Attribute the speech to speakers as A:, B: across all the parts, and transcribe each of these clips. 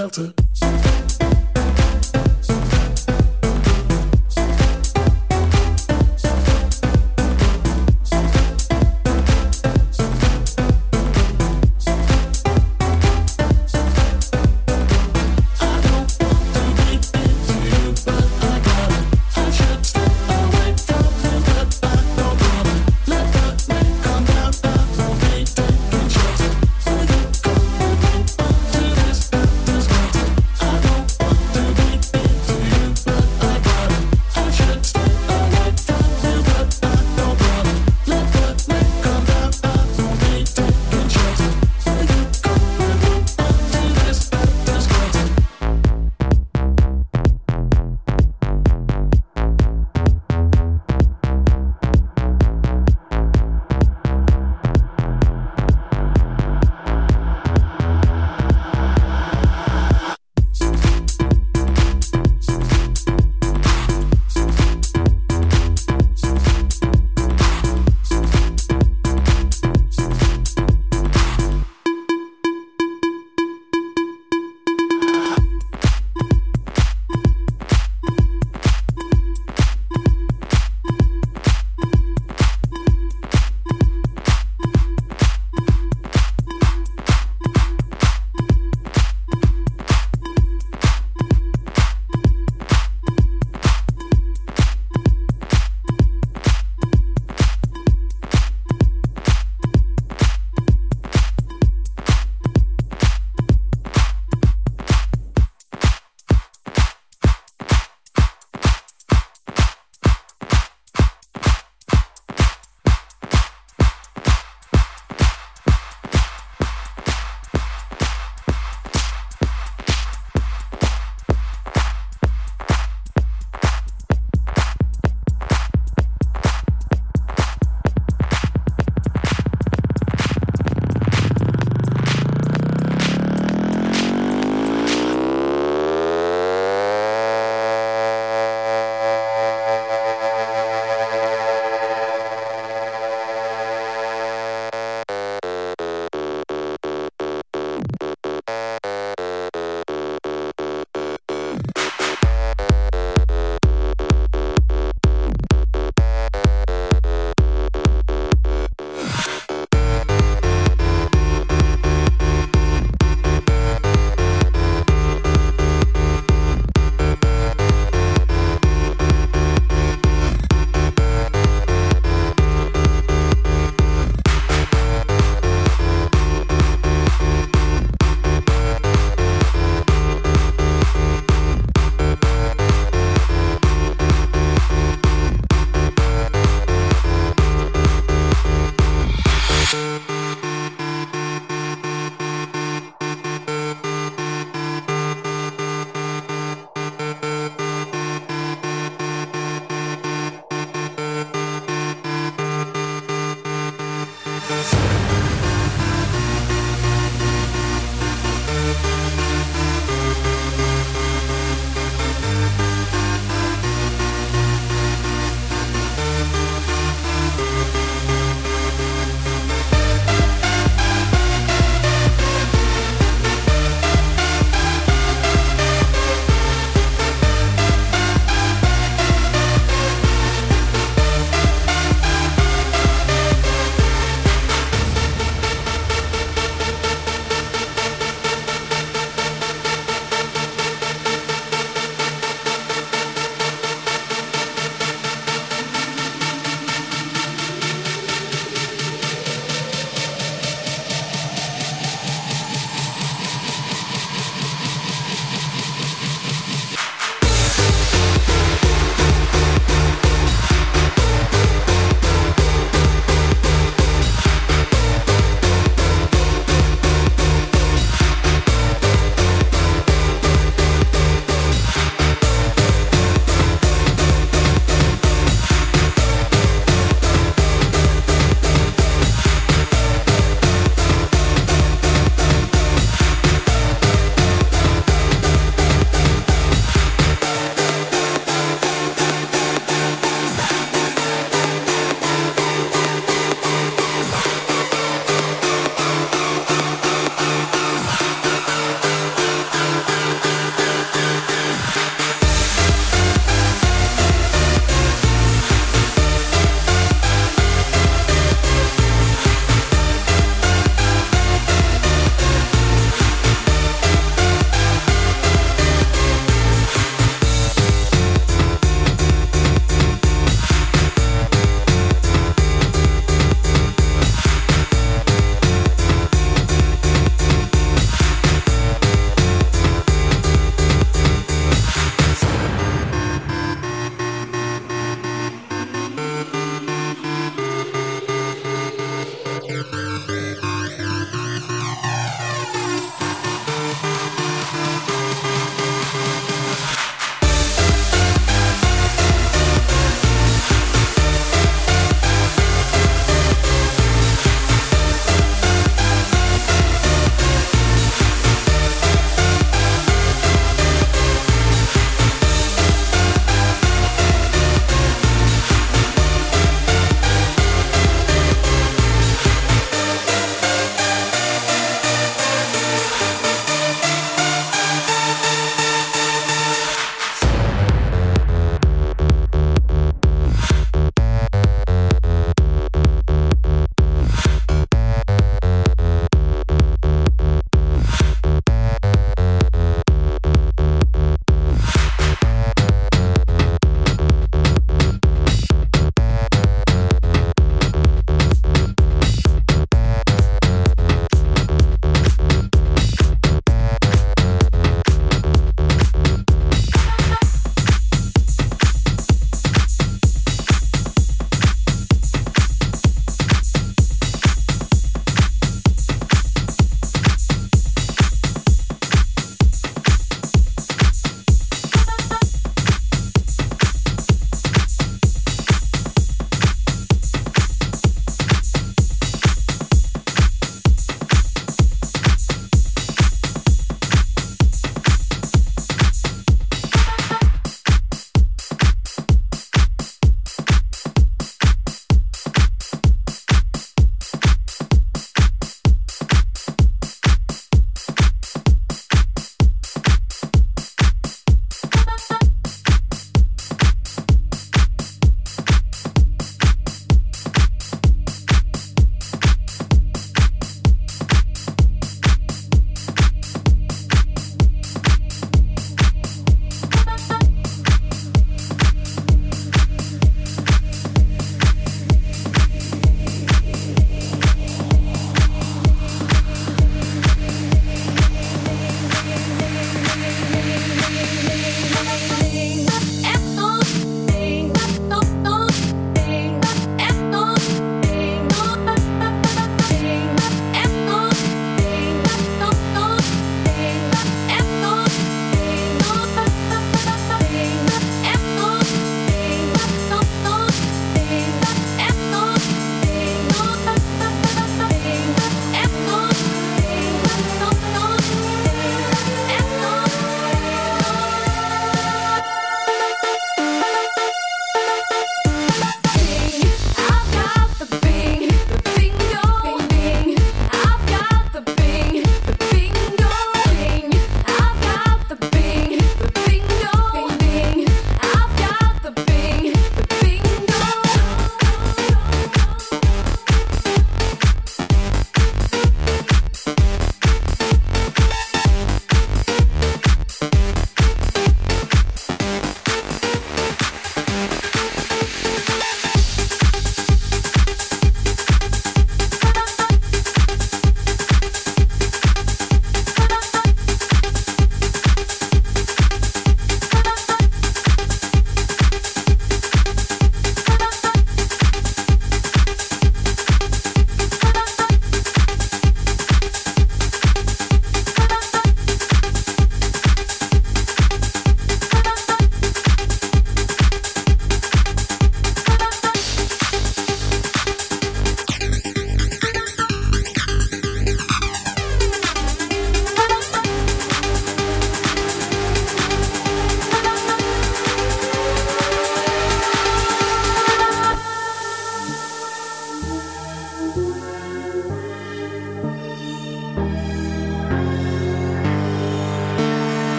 A: after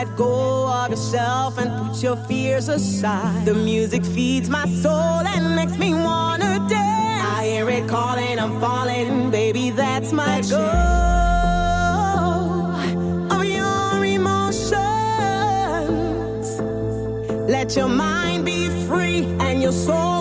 B: let go of yourself and put your fears aside. The music feeds my soul and makes me wanna dance. I hear it calling, I'm falling, baby, that's my that's goal. Let your mind be free and your soul